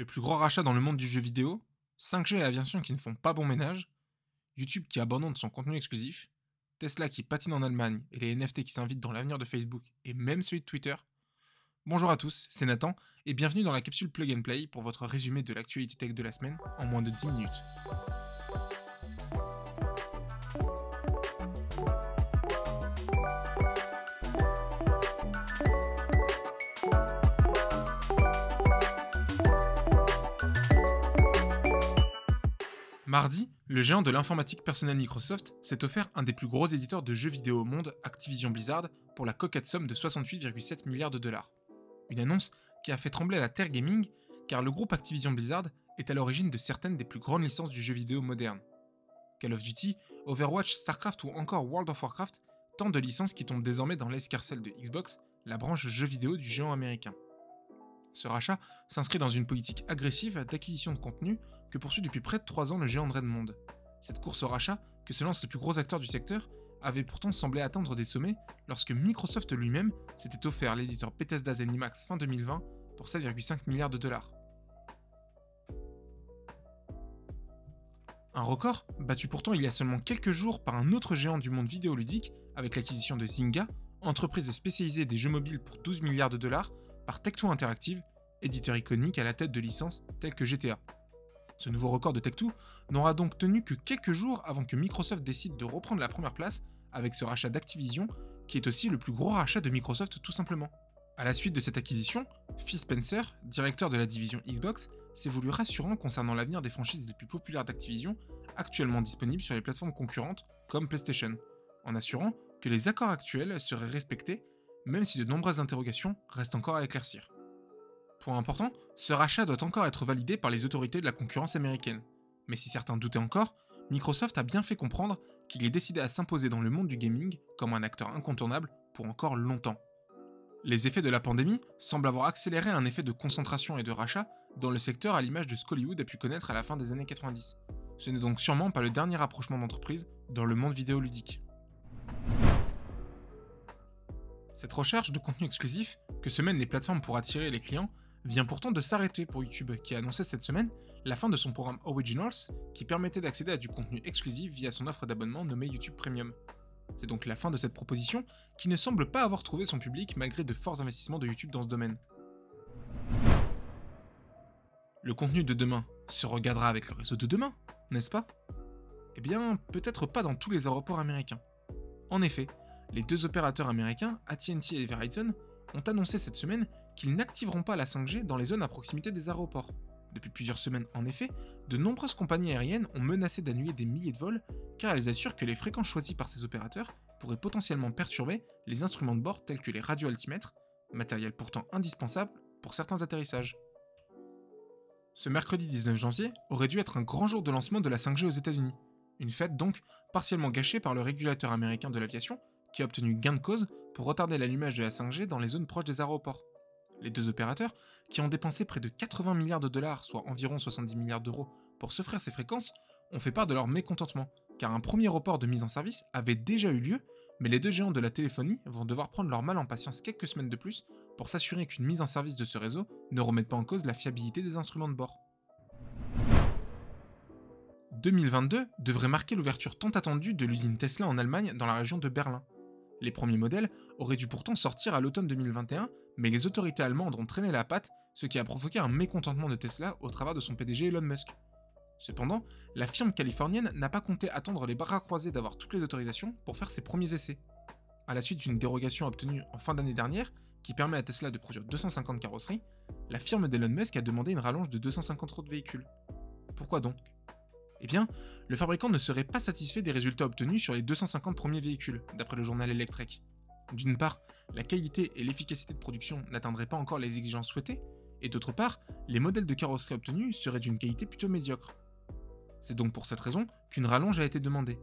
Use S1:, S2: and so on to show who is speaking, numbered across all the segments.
S1: Le plus gros rachat dans le monde du jeu vidéo, 5G et aviation qui ne font pas bon ménage, YouTube qui abandonne son contenu exclusif, Tesla qui patine en Allemagne et les NFT qui s'invitent dans l'avenir de Facebook et même celui de Twitter. Bonjour à tous, c'est Nathan et bienvenue dans la capsule Plug and Play pour votre résumé de l'actualité tech de la semaine en moins de 10 minutes. Mardi, le géant de l'informatique personnelle Microsoft s'est offert un des plus gros éditeurs de jeux vidéo au monde, Activision Blizzard, pour la coquette somme de 68,7 milliards de dollars. Une annonce qui a fait trembler la terre gaming, car le groupe Activision Blizzard est à l'origine de certaines des plus grandes licences du jeu vidéo moderne. Call of Duty, Overwatch, StarCraft ou encore World of Warcraft, tant de licences qui tombent désormais dans l'escarcelle de Xbox, la branche jeux vidéo du géant américain. Ce rachat s'inscrit dans une politique agressive d'acquisition de contenu que poursuit depuis près de 3 ans le géant de Redmond. Cette course au rachat, que se lancent les plus gros acteurs du secteur, avait pourtant semblé atteindre des sommets lorsque Microsoft lui-même s'était offert l'éditeur Bethesda Zenimax fin 2020 pour 7,5 milliards de dollars. Un record, battu pourtant il y a seulement quelques jours par un autre géant du monde vidéoludique avec l'acquisition de Zynga, entreprise spécialisée des jeux mobiles pour 12 milliards de dollars, par Tech2 Interactive, éditeur iconique à la tête de licences telles que GTA. Ce nouveau record de Tech2 n'aura donc tenu que quelques jours avant que Microsoft décide de reprendre la première place avec ce rachat d'Activision, qui est aussi le plus gros rachat de Microsoft tout simplement. À la suite de cette acquisition, Phil Spencer, directeur de la division Xbox, s'est voulu rassurant concernant l'avenir des franchises les plus populaires d'Activision, actuellement disponibles sur les plateformes concurrentes comme PlayStation, en assurant que les accords actuels seraient respectés, même si de nombreuses interrogations restent encore à éclaircir. Point important, ce rachat doit encore être validé par les autorités de la concurrence américaine. Mais si certains doutaient encore, Microsoft a bien fait comprendre qu'il est décidé à s'imposer dans le monde du gaming comme un acteur incontournable pour encore longtemps. Les effets de la pandémie semblent avoir accéléré un effet de concentration et de rachat dans le secteur à l'image de ce qu'Hollywood a pu connaître à la fin des années 90. Ce n'est donc sûrement pas le dernier rapprochement d'entreprise dans le monde vidéoludique. Cette recherche de contenu exclusif que se mènent les plateformes pour attirer les clients vient pourtant de s'arrêter pour YouTube, qui a annoncé cette semaine la fin de son programme Originals, qui permettait d'accéder à du contenu exclusif via son offre d'abonnement nommée YouTube Premium. C'est donc la fin de cette proposition, qui ne semble pas avoir trouvé son public malgré de forts investissements de YouTube dans ce domaine. Le contenu de demain se regardera avec le réseau de demain, n'est-ce pas? Eh bien, peut-être pas dans tous les aéroports américains. En effet, les deux opérateurs américains, AT&T et Verizon, ont annoncé cette semaine qu'ils n'activeront pas la 5G dans les zones à proximité des aéroports. Depuis plusieurs semaines, en effet, de nombreuses compagnies aériennes ont menacé d'annuler des milliers de vols car elles assurent que les fréquences choisies par ces opérateurs pourraient potentiellement perturber les instruments de bord tels que les radioaltimètres, matériel pourtant indispensable pour certains atterrissages. Ce mercredi 19 janvier aurait dû être un grand jour de lancement de la 5G aux États-Unis. Une fête donc partiellement gâchée par le régulateur américain de l'aviation qui a obtenu gain de cause pour retarder l'allumage de la 5G dans les zones proches des aéroports. Les deux opérateurs, qui ont dépensé près de 80 milliards de dollars, soit environ 70 milliards d'euros, pour s'offrir ces fréquences, ont fait part de leur mécontentement, car un premier report de mise en service avait déjà eu lieu, mais les deux géants de la téléphonie vont devoir prendre leur mal en patience quelques semaines de plus pour s'assurer qu'une mise en service de ce réseau ne remette pas en cause la fiabilité des instruments de bord. 2022 devrait marquer l'ouverture tant attendue de l'usine Tesla en Allemagne dans la région de Berlin. Les premiers modèles auraient dû pourtant sortir à l'automne 2021, mais les autorités allemandes ont traîné la patte, ce qui a provoqué un mécontentement de Tesla au travers de son PDG Elon Musk. Cependant, la firme californienne n'a pas compté attendre les bras croisés d'avoir toutes les autorisations pour faire ses premiers essais. À la suite d'une dérogation obtenue en fin d'année dernière, qui permet à Tesla de produire 250 carrosseries, la firme d'Elon Musk a demandé une rallonge de 250 autres véhicules. Pourquoi donc eh bien, le fabricant ne serait pas satisfait des résultats obtenus sur les 250 premiers véhicules, d'après le journal Electrek. D'une part, la qualité et l'efficacité de production n'atteindraient pas encore les exigences souhaitées, et d'autre part, les modèles de carrosserie obtenus seraient d'une qualité plutôt médiocre. C'est donc pour cette raison qu'une rallonge a été demandée.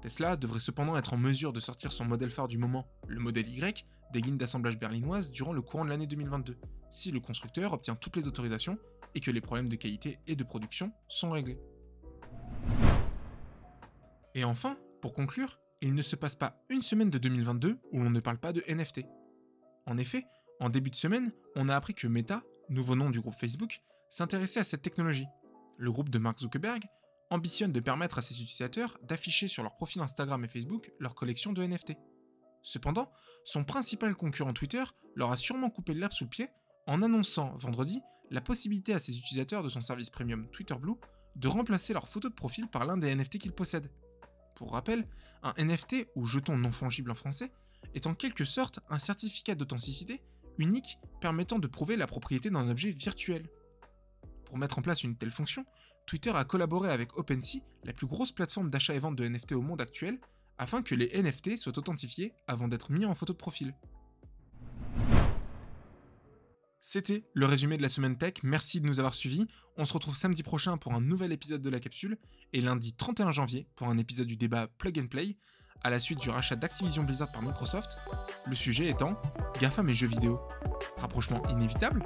S1: Tesla devrait cependant être en mesure de sortir son modèle phare du moment, le modèle Y, des lignes d'assemblage berlinoises durant le courant de l'année 2022, si le constructeur obtient toutes les autorisations et que les problèmes de qualité et de production sont réglés. Et enfin, pour conclure, il ne se passe pas une semaine de 2022 où l'on ne parle pas de NFT. En effet, en début de semaine, on a appris que Meta, nouveau nom du groupe Facebook, s'intéressait à cette technologie. Le groupe de Mark Zuckerberg ambitionne de permettre à ses utilisateurs d'afficher sur leur profil Instagram et Facebook leur collection de NFT. Cependant, son principal concurrent Twitter leur a sûrement coupé l'herbe sous le pied en annonçant vendredi la possibilité à ses utilisateurs de son service premium Twitter Blue de remplacer leur photo de profil par l'un des NFT qu'ils possèdent. Pour rappel, un NFT ou jeton non fongible en français est en quelque sorte un certificat d'authenticité unique permettant de prouver la propriété d'un objet virtuel. Pour mettre en place une telle fonction, Twitter a collaboré avec OpenSea, la plus grosse plateforme d'achat et vente de NFT au monde actuel, afin que les NFT soient authentifiés avant d'être mis en photo de profil. C'était le résumé de la semaine tech, merci de nous avoir suivis. On se retrouve samedi prochain pour un nouvel épisode de la capsule et lundi 31 janvier pour un épisode du débat Plug and Play à la suite du rachat d'Activision Blizzard par Microsoft, le sujet étant GAFA et jeux vidéo. Rapprochement inévitable